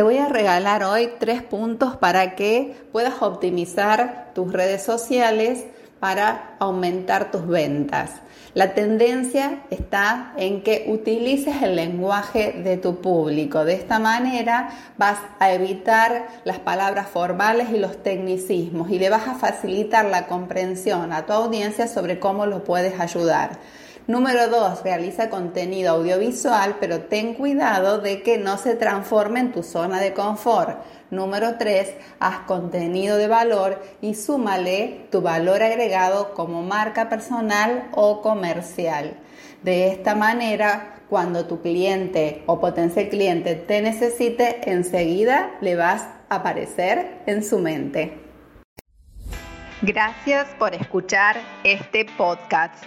Te voy a regalar hoy tres puntos para que puedas optimizar tus redes sociales para aumentar tus ventas. La tendencia está en que utilices el lenguaje de tu público. De esta manera vas a evitar las palabras formales y los tecnicismos y le vas a facilitar la comprensión a tu audiencia sobre cómo lo puedes ayudar. Número dos, realiza contenido audiovisual, pero ten cuidado de que no se transforme en tu zona de confort. Número tres, haz contenido de valor y súmale tu valor agregado como marca personal o comercial. De esta manera, cuando tu cliente o potencial cliente te necesite, enseguida le vas a aparecer en su mente. Gracias por escuchar este podcast.